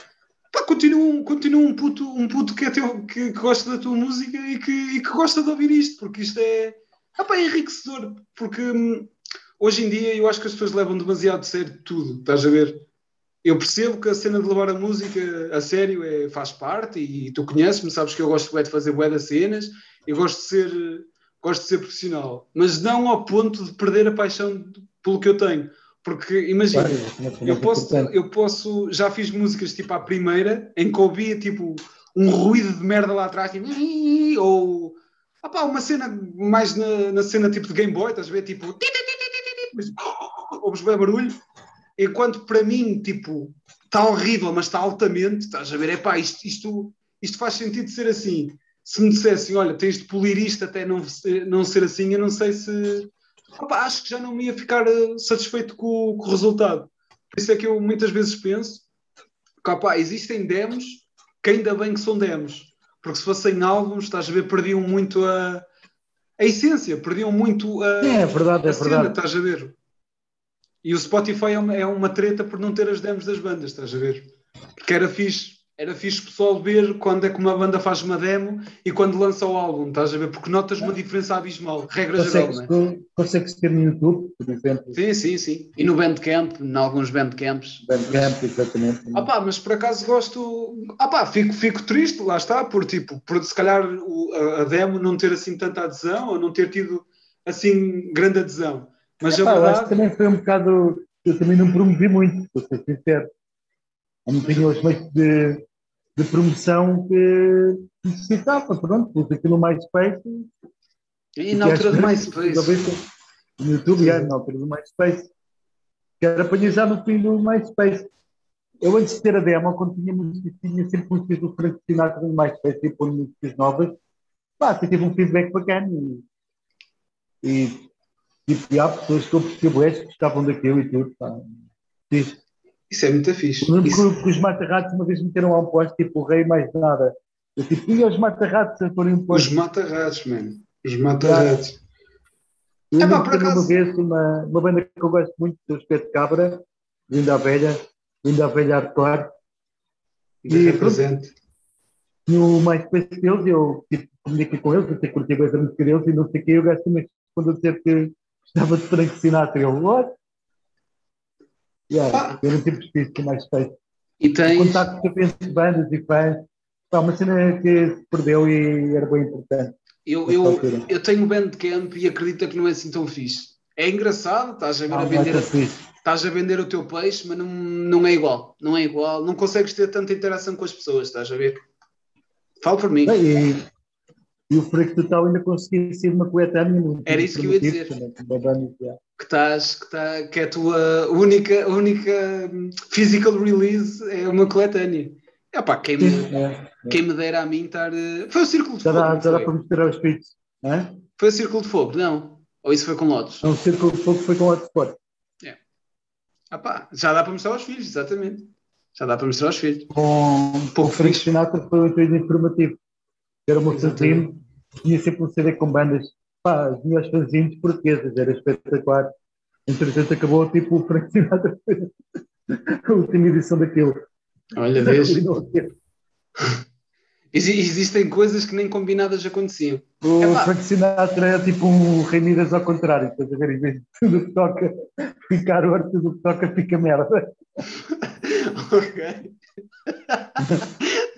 pá, continua, continua um puto, um puto que, é teu, que, que gosta da tua música e que, e que gosta de ouvir isto, porque isto é, epá, é enriquecedor, porque hum, hoje em dia eu acho que as pessoas levam demasiado de sério tudo, estás a ver? Eu percebo que a cena de levar a música a sério é, faz parte e tu conheces-me, sabes que eu gosto de fazer bué das cenas, eu gosto de ser gosto de ser profissional, mas não ao ponto de perder a paixão pelo que eu tenho. Porque imagina, eu, posso, eu posso, já fiz músicas tipo à primeira, em que ouvia tipo um ruído de merda lá atrás, tipo, <laughs> ou opá, uma cena mais na, na, cena tipo de Game Boy, estás a ver? Tipo, <laughs> <laughs> ouves bem barulho, enquanto para mim, tipo, está horrível, mas está altamente, estás a ver? É pá, isto, isto, isto faz sentido ser assim. Se me dissessem, olha, tens de polir isto até não, não ser assim, eu não sei se opa, acho que já não me ia ficar uh, satisfeito com, com, o resultado. Por isso é que eu muitas vezes penso que opa, existem demos que ainda bem que são demos. Porque se fossem álbuns, estás a ver, perdiam muito a, a essência, perdiam muito a, é, é verdade, a é cena, verdade. estás a ver? E o Spotify é uma, é uma treta por não ter as demos das bandas, estás a ver? Porque era fixe era fixe o pessoal ver quando é que uma banda faz uma demo e quando lança o álbum, estás a ver? Porque notas uma diferença abismal, regra consegues, geral, não é? Consegues ter no YouTube, por exemplo. Sim, sim, sim. E no Bandcamp, em alguns Bandcamps. Bandcamp, exatamente. Ah pá, mas por acaso gosto... Ah pá, fico, fico triste, lá está, por tipo, por se calhar o, a, a, demo não ter assim tanta adesão ou não ter tido assim grande adesão. Mas é, a verdade... também foi um bocado... Eu também não promovi muito, vou ser sincero. Eu não tinha os meios de de promoção que necessitava. Pronto, pus aquilo no MySpace. E na altura do MySpace. No YouTube, é, na altura do MySpace. Que era para já no fim do MySpace. Eu antes de ter a demo, quando tinha músicas, tinha sempre músicas do Frank Sinatra no MySpace e pôr músicas novas. Pá, tive um feedback bacana. E, e, e há pessoas que eu percebo que gostavam daquilo e tudo. Pá. Fiz. Isso é muito fixe. lembro Isso... que, os mata-ratos uma vez meteram lá um posto tipo o rei mais nada. Eu tipo, e os mata-ratos a porem um posto? Os mata-ratos, mano. Os mata-ratos. Eu é, pá, por acaso... uma vez uma, uma banda que eu gosto muito, do Espeto Cabra, Linda a Velha, Linda a Velha Hardcore. E represente. No MySpace deles, eu tipo, comuniquei com eles, eu sei curti a música deles e não sei o que, eu gasto também quando dizer que estava de Frank Sinatra. Eu, what? Yeah, ah. Era um tipo de espírito mais feito. E tens... O contacto com de bandas e fãs. É uma cena que se perdeu e era bem importante. Eu, eu, eu tenho Bandcamp e acredito que não é assim tão fixe. É engraçado, estás a, ver, a vender, estás a vender o teu peixe, mas não, não é igual. Não é igual. Não consegues ter tanta interação com as pessoas, estás a ver? Fala por mim. E, e o Freak Total ainda conseguia ser uma coletânea. Era isso que eu ia dizer. Também, que, estás, que, tá, que é a tua única, única physical release é uma coletânea. É pá, quem, me, é, é. quem me dera a mim estar. Eh, foi o Círculo de já Fogo. Dá, já dá para mostrar aos espíritos, não é? Foi o Círculo de Fogo, não? Ou isso foi com Lotus? Não, o Círculo de Fogo foi com Lotus Sport. É. Já dá para mostrar aos filhos, exatamente. Já dá para mostrar aos filhos. Com um pouco o Frank Sinatra foi um entrevista informativo. Era uma fanzine, tinha sempre um CD com bandas pá, as melhores fanzines portuguesas, era espetacular. Entretanto, acabou tipo o Frank Sinatra <laughs> a última edição daquilo. Olha, vês? existem coisas que nem combinadas aconteciam. O Epá. Frank Sinatra é tipo um Rei Midas ao contrário, estás a ver? Em vez de tudo que toca ficar ouro, tudo que toca fica merda. <laughs> ok. <laughs>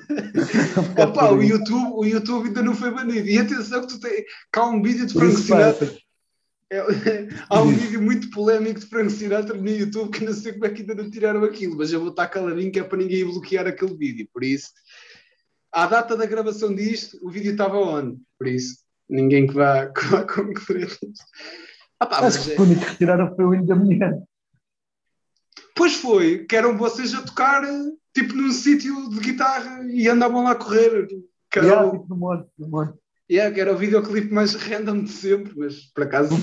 Opa, o, YouTube, o YouTube ainda não foi banido. E atenção que tu tens. Cá há um vídeo de Frank Sinatra. É, <laughs> há um vídeo muito polémico de Frank Sinatra no YouTube que não sei como é que ainda não tiraram aquilo, mas eu vou estar caladinho que é para ninguém bloquear aquele vídeo. Por isso, à data da gravação disto, o vídeo estava on. Por isso, ninguém que vá, <laughs> que vá concorrer. Ah, pá, Acho que é... o único que retiraram foi o hino da mulher. Pois foi, que eram vocês a tocar tipo num sítio de guitarra e andavam lá a correr. Que era, yeah, o... tipo no monte, no monte. Yeah, que era o videoclipe mais random de sempre, mas por acaso.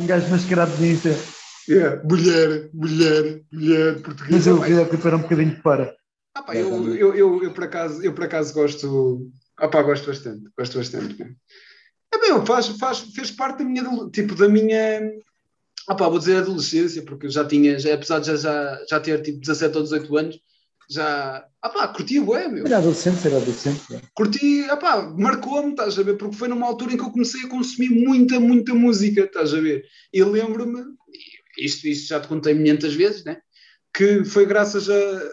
Um gajo mascarado de Insta. Yeah. Mulher, mulher, mulher, portuguesa. Mas o videoclipe era um bocadinho para. Ah, pá, eu, eu, eu, eu, por acaso, eu por acaso gosto. Ah, pá, gosto bastante, gosto bastante. É bem, faz, faz, fez parte da minha, tipo, da minha, ah, pá, vou dizer adolescência, porque eu já tinha, já, apesar de já, já, já ter tipo 17 ou 18 anos, já. Ah pá, curti o é, meu. Era adolescente, era adolescente. É. Curti, ah pá, marcou-me, estás a ver? Porque foi numa altura em que eu comecei a consumir muita, muita música, estás a ver? E lembro-me, isto, isto já te contei muitas vezes, né? Que foi graças a,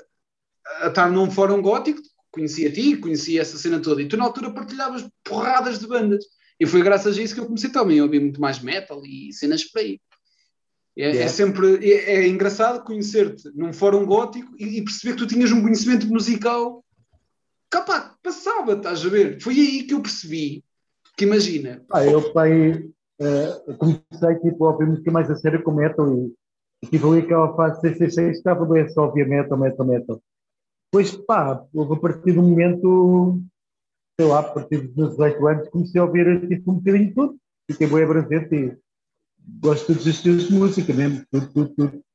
a estar num fórum gótico, conhecia a ti, conhecia essa cena toda, e tu na altura partilhavas porradas de bandas. E foi graças a isso que eu comecei também a ouvir muito mais metal e cenas por aí. É, é yeah. é sempre é, é engraçado conhecer-te num fórum gótico e, e, perceber que tu tinhas um conhecimento musical capaz, passava, estás a ver? Foi aí que eu percebi que imagina. Ah, eu pai, uh, comecei tipo, a ouvir música mais a sério com metal e, tive ali aquela fase 666 estava bem só ouvir metal, metal, metal. Depois, pá, houve a partir do momento, sei lá, a partir dos 18 anos, comecei a ouvir tipo, um bocadinho tudo. Fiquei bem abrangente e gosto de estilos de música mesmo, tudo, tudo, tudo.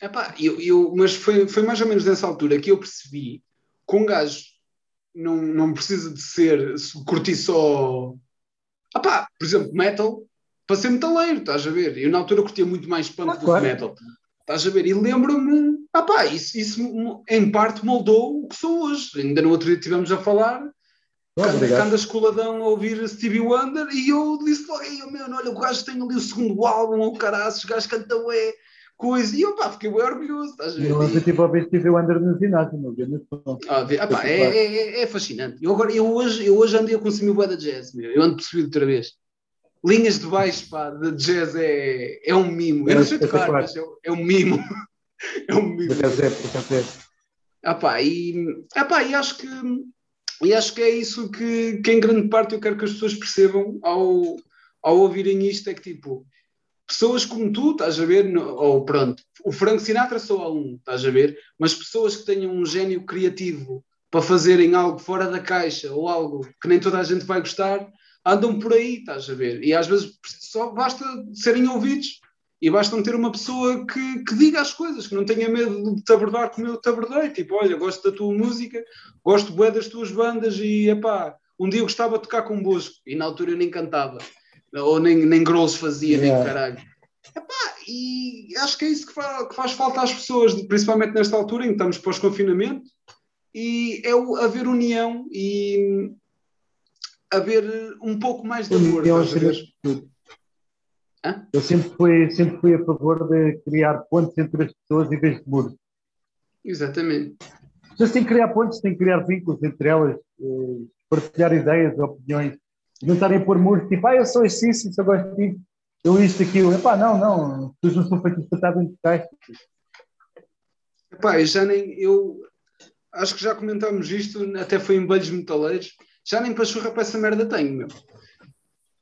Epá, eu, eu, mas foi, foi mais ou menos nessa altura que eu percebi que um gajo não, não precisa de ser, curtir só. Epá, por exemplo, metal, para ser metaleiro, estás a ver? Eu na altura curtia muito mais punk ah, do claro. que metal. Estás a ver? E lembro-me, ah pá, isso, isso em parte moldou o que sou hoje. Ainda no outro dia estivemos a falar quando andas coladão a ouvir Stevie Wonder e eu disse logo, oh, meu, olha, o gajo tem ali o segundo álbum, o caraças, o gajo canta ué, coisa, e eu pá, fiquei bem orgulhoso, estás a ver? Eu ontem tipo a ouvir Stevie Wonder no ginásio, não vi ah, ah, pá, é, é, é, é, fascinante. Eu, agora, eu, hoje, eu hoje andei a consumir o da jazz, meu. eu ando percebido outra vez. Linhas de baixo, pá, de jazz é, é um mimo. Eu não sei tocar, mas é, é um mimo. <laughs> é um mimo. Por acaso é, por acaso é. Ah, pá, e, ah, pá, e acho que e acho que é isso que, que, em grande parte, eu quero que as pessoas percebam ao, ao ouvirem isto: é que, tipo, pessoas como tu, estás a ver, ou pronto, o Frank Sinatra só há um, estás a ver, mas pessoas que tenham um gênio criativo para fazerem algo fora da caixa ou algo que nem toda a gente vai gostar, andam por aí, estás a ver, e às vezes só basta serem ouvidos e basta ter uma pessoa que, que diga as coisas, que não tenha medo de te abordar como eu te abordei. Tipo, olha, gosto da tua música, gosto bem das tuas bandas e, epá, um dia eu gostava de tocar com Bosco e na altura eu nem cantava, ou nem, nem grosso fazia, yeah. nem caralho. Epá, e acho que é isso que faz, que faz falta às pessoas, principalmente nesta altura em que estamos pós-confinamento, e é o, haver união e haver um pouco mais de amor. União, Hã? Eu sempre fui, sempre fui a favor de criar pontes entre as pessoas em vez de muros. Exatamente. Mas tem que criar pontes, tem que criar vínculos entre elas, eh, partilhar ideias, opiniões. Não estarem a pôr muros, tipo, ah, eu sou assim, se eu gosto disso, eu isto, aquilo. Epá, não, não, pessoas não são feitas para estar dentro de caixas. Epá, eu já nem, eu acho que já comentámos isto, até foi em beijos metaleiros, já nem pachorra para essa merda tenho, meu.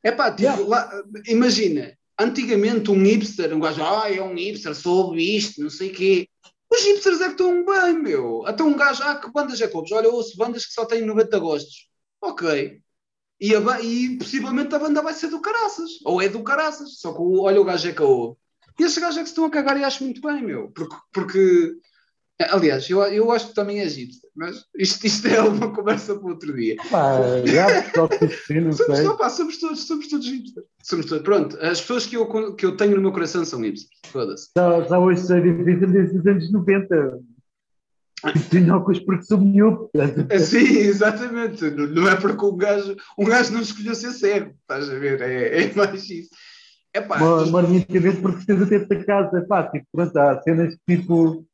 É pá, tipo, yeah. lá, imagina, Antigamente um hipster, um gajo, ah, é um hipster, soube isto, não sei o quê. Os hipsters é que estão bem, meu. Até um gajo, ah, que bandas é que ouves? Olha, eu ouço bandas que só têm 90 gostos. Ok. E, a, e possivelmente a banda vai ser do caraças. Ou é do caraças. Só que olha o gajo é que. E esses gajos é que se estão a cagar e acho muito bem, meu. Porque, porque Aliás, eu, eu acho que também é egípcio, mas isto, isto é uma conversa para outro dia. Pá, já, somos, não, pá, somos todos, somos todos hipsters. Somos todos, pronto, as pessoas que eu, que eu tenho no meu coração são hipsters, foda-se. Já, já hoje sei difícil desde os anos 90. Sim, óculos porque sou miúdo. Sim, exatamente. Não, é porque um gajo, um gajo não escolheu ser cego, estás a ver? É, é mais isso. Epá, Maioritariamente porque precisa ter da casa, pá, tipo, pronto, há cenas que tipo,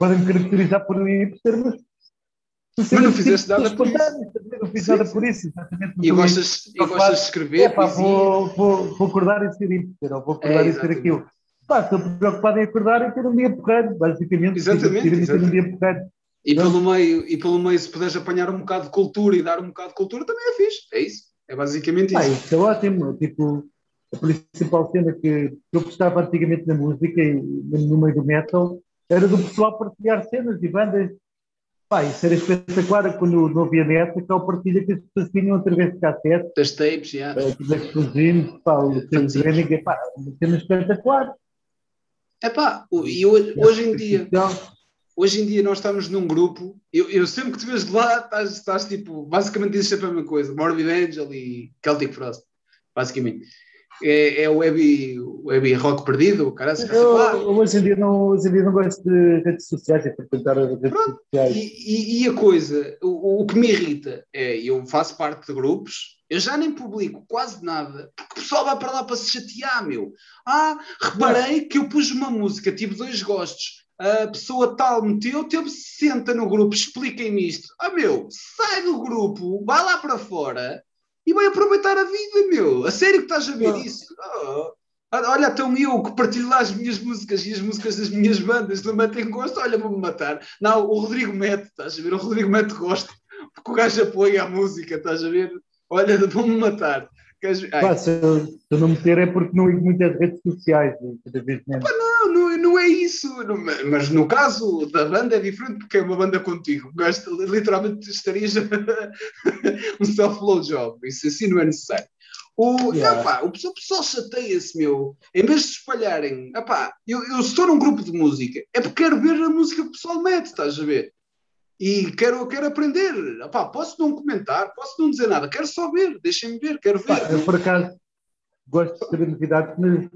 podem me caracterizar por ser, mas mas não fizeste tipo, nada por isso. Não fiz nada por isso, exatamente. E gostas, e gostas de escrever? É, pá, vou, vou, vou acordar e ser isso, ou vou acordar é, e ser aquilo. Pá, estou preocupado em acordar e ter um dia porreiro, basicamente. Exatamente. Ter, exatamente. um dia. E pelo, meio, e pelo meio, se puderes apanhar um bocado de cultura e dar um bocado de cultura, também é fixe. É isso. É basicamente isso. Ah, isso é ótimo. Tipo, a principal cena que eu gostava antigamente na música e no meio do metal era do pessoal partilhar cenas e bandas. Pá, isso era espetacular quando não havia net, aquela partilha que as pessoas tinham através de cassete. Das tapes, já. Yeah. Dos explosivos, pá, o training, pá, uma cena espetacular. É pá, e hoje, hoje em dia, hoje em dia nós estamos num grupo, eu, eu sempre que te vejo de lá, estás, estás tipo, basicamente dizes sempre a mesma coisa, Morbid Angel e Celtic Frost, basicamente é, é o web, web rock perdido, cara. Eu, hoje, em dia não, hoje em dia não gosto de redes sociais, é frequentar redes Pronto. sociais. E, e, a coisa, o, o que me irrita é, eu faço parte de grupos, eu já nem publico quase nada, porque o pessoal vai para lá para se chatear, meu. Ah, reparei que eu pus uma música, tive dois gostos, a pessoa tal meteu, teve 60 no grupo, expliquem-me isto. Ah, meu, sai do grupo, vai lá para fora e vai aproveitar a vida, meu. A sério que estás a ver isso? Oh. Olha, então eu que partilho lá as minhas músicas e as músicas das minhas bandas não metem gosto, olha, vou-me matar. Não, o Rodrigo mete, estás a ver? O Rodrigo mete gosto, porque o gajo apoia a música, estás a ver? Olha, vou-me matar. Pá, se, eu, se eu não meter é porque não ligo muitas redes sociais, cada vez menos. Pá, não, não, não é isso. Não, mas no caso da banda é diferente porque é uma banda contigo. Gosto, literalmente estarias <laughs> um self-load job. Isso assim não é necessário. O, yeah. epá, o pessoal, pessoal chateia-se, meu. Em vez de espalharem, epá, eu, eu estou num grupo de música, é porque quero ver a música que o pessoal mete, estás a ver? e quero, quero aprender. Epá, posso não comentar, posso não dizer nada, quero só ver, deixem-me ver, quero ver. Eu, por acaso, gosto de saber novidades, mas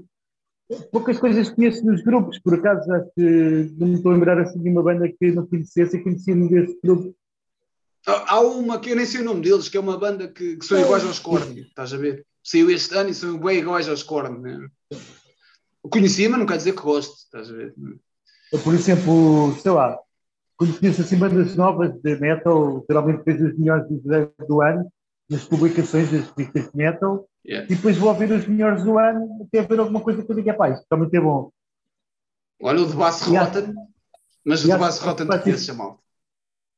poucas coisas conheço nos grupos. Por acaso, acho que não me estou a lembrar assim de uma banda que não conhecesse e conhecia-me desse grupo. Há uma que eu nem sei o nome deles, que é uma banda que, que são iguais aos Korn, estás a ver? Saiu este ano e são bem iguais aos Korn. Né? Conhecia, mas não quer dizer que gosto, estás a ver? Por exemplo, sei lá, quando conheço assim bandas novas de metal, geralmente vejo os melhores do ano nas publicações das revistas de metal yeah. e depois vou ouvir os melhores do ano até ver alguma coisa que eu diga, pá, isto está muito bom. Olha o de Bass Rotten, mas o de Bass Rotten tu conheces a malta.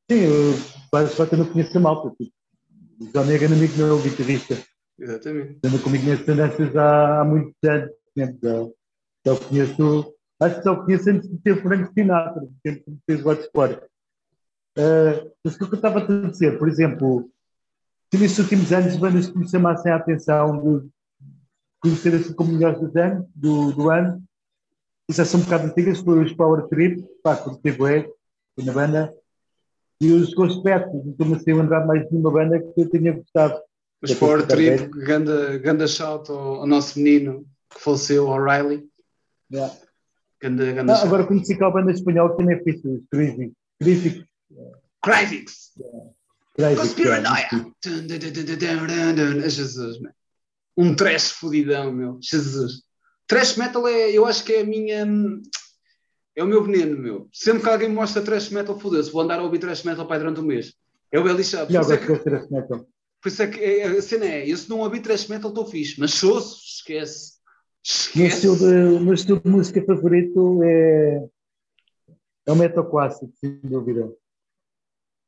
Sim, o Bass Rotten não conheço a malta. Tipo, o John Egan, amigo meu, guitarrista. Exatamente. Anda comigo nas tendências há, há muitos anos. Já, já o conheço Acho que só conheço antes de ter Frank Sinatra, de ter fez o Sport. Uh, mas o que eu estava a dizer, por exemplo, se nestes últimos anos bandas que me chamassem a atenção de conhecer assim como melhores do ano, do, do ano, já são um bocado antigas, foi os Power Trip, pá, por TV, na banda, e os Ghost Pets, estou-me assim a lembrar mais de uma banda que eu tinha gostado. Os Power Trip, ganda, ganda shout ao, ao, nosso menino que faleceu, O'Reilly. Yeah. Ganda, ganda ah, agora conheci cá a banda espanhola que também é fixe, os Cryvix. Cryvix. Conspiranoia. Jesus. Um trash fodidão, meu. Jesus. Trash metal é, eu acho que é a minha. É o meu veneno, meu. Sempre que alguém me mostra trash metal, fodeu-se. Vou andar a ouvir trash metal para durante um mês. É o lixado. Já gosto de trash metal. Por isso é que é, a cena é, eu se não ouvir trash metal estou fixe, mas ouço, esquece. O meu, estilo de, meu estilo de música favorito é, é o metal clássico, sem dúvida.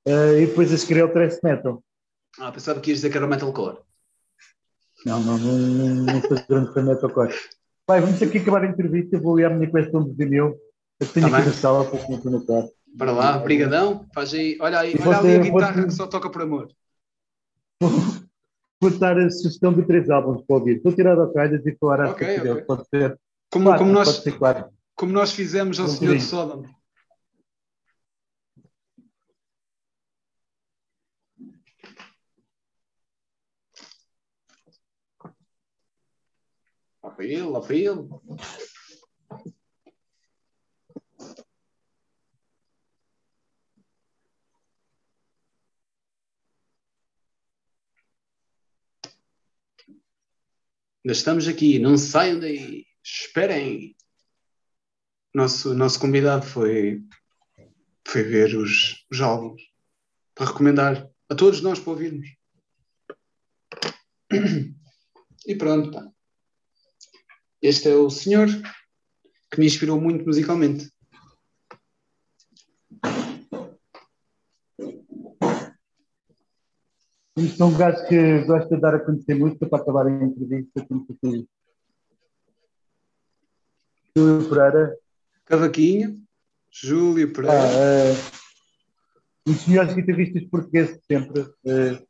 Uh, e depois a seguir é o thrash metal. Ah, pensava que ias dizer que era metalcore. Não, não, não, não, não sou grande fã de metalcore. Pai, vamos aqui acabar a entrevista, vou ir à minha questão de vinil. Eu tenho tá aqui bem. na sala para me notar. Para lá, brigadão. Faz aí, olha aí, olha ali a guitarra que só toca por amor. vou dar a sugestão de três álbuns para ouvir. Vou tirar da calhas e falar às okay, okay. Pode ser. Como, quatro, como, nós, pode ser quatro. como nós fizemos ao Senhor de Sodom. apelo, apelo. Ainda estamos aqui, não saiam daí, esperem. Nosso, nosso convidado foi, foi ver os, os álbuns para recomendar a todos nós para ouvirmos. <clears throat> E pronto, pá. Este é o senhor que me inspirou muito musicalmente. Isto é um gajo que gosta de dar a conhecer música para acabar a entrevista. Como se diz. Júlio Pereira. Cavaquinho, Júlio Pereira. Ah, é, um dos melhores guitarristas portugueses de sempre. É,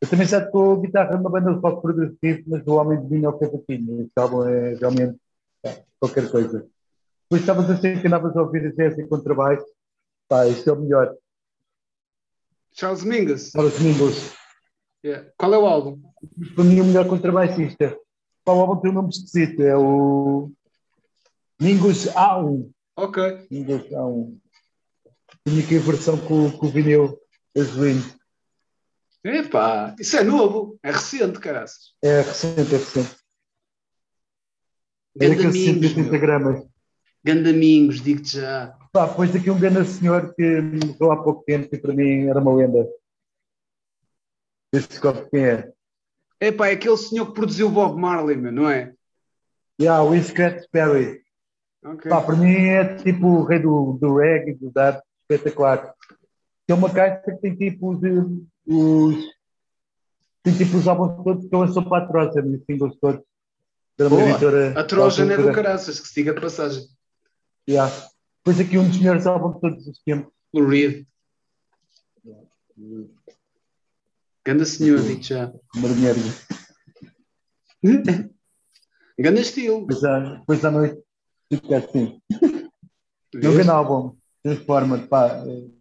eu também já tocou guitarra numa banda de rock progressivo, mas o homem de vinho é o cavaquinho. Este álbum é realmente é, qualquer coisa. Depois estavas assim que andavas a ouvir a Jéssica com trabalho. Pá, isto é o melhor. Charles Mingus. Charles Mingus. Yeah. Qual é o álbum? Para mim, o melhor contrabaixista. O álbum tem um nome esquisito. É o Mingus A1. Ok. Mingus A1. Tinha aqui a versão com, com o vinil azulinho. Epá, isso é novo. É recente, caraças. É recente, é recente. É Ganda daqueles Mingos, 180 meu. gramas. Gandamingos, digo-te já. Pá, depois aqui um grande senhor que morreu há pouco tempo e para mim era uma lenda. Este copo quem é? Epá, é aquele senhor que produziu Bob Marley, não é? Yeah, o Scratch Perry. Ok. Pá, para mim é tipo o rei do, do reggae, do dub, espetacular. Tem uma caixa que tem tipo os, os tem tipo os álbuns todos que eu lançou para a Trojan, os singles todos. Da Boa. editora A Trojan é do caraças, que se diga de passagem. Yeah. Depois aqui um dos melhores álbuns de todos os tempos. O Reed. Ganda senhor, digo-te já. Marinheiro. <laughs> Ganda estilo. Depois à, depois à noite fica assim. É um grande álbum. Transforma, pá. eh,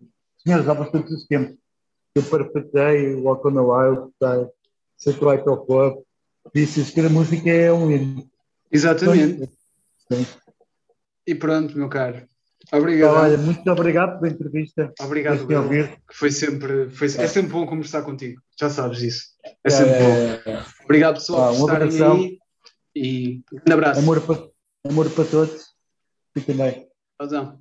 De todos os tempos. Eu parafetei, Walk on the Wild, tá? Satellite of Love. Disse que a música é um hino. Exatamente. Sim. E pronto, meu caro. Obrigado. olha, muito obrigado pela entrevista. Obrigado, de ouvir. foi sempre, foi, é sempre bom conversar contigo. Já sabes disso. É É, sempre bom. é, é. Obrigado, pessoal, Ah, por um estarem aí. E um abraço. Amor para, amor para todos. Fiquem bem. Tchauzão.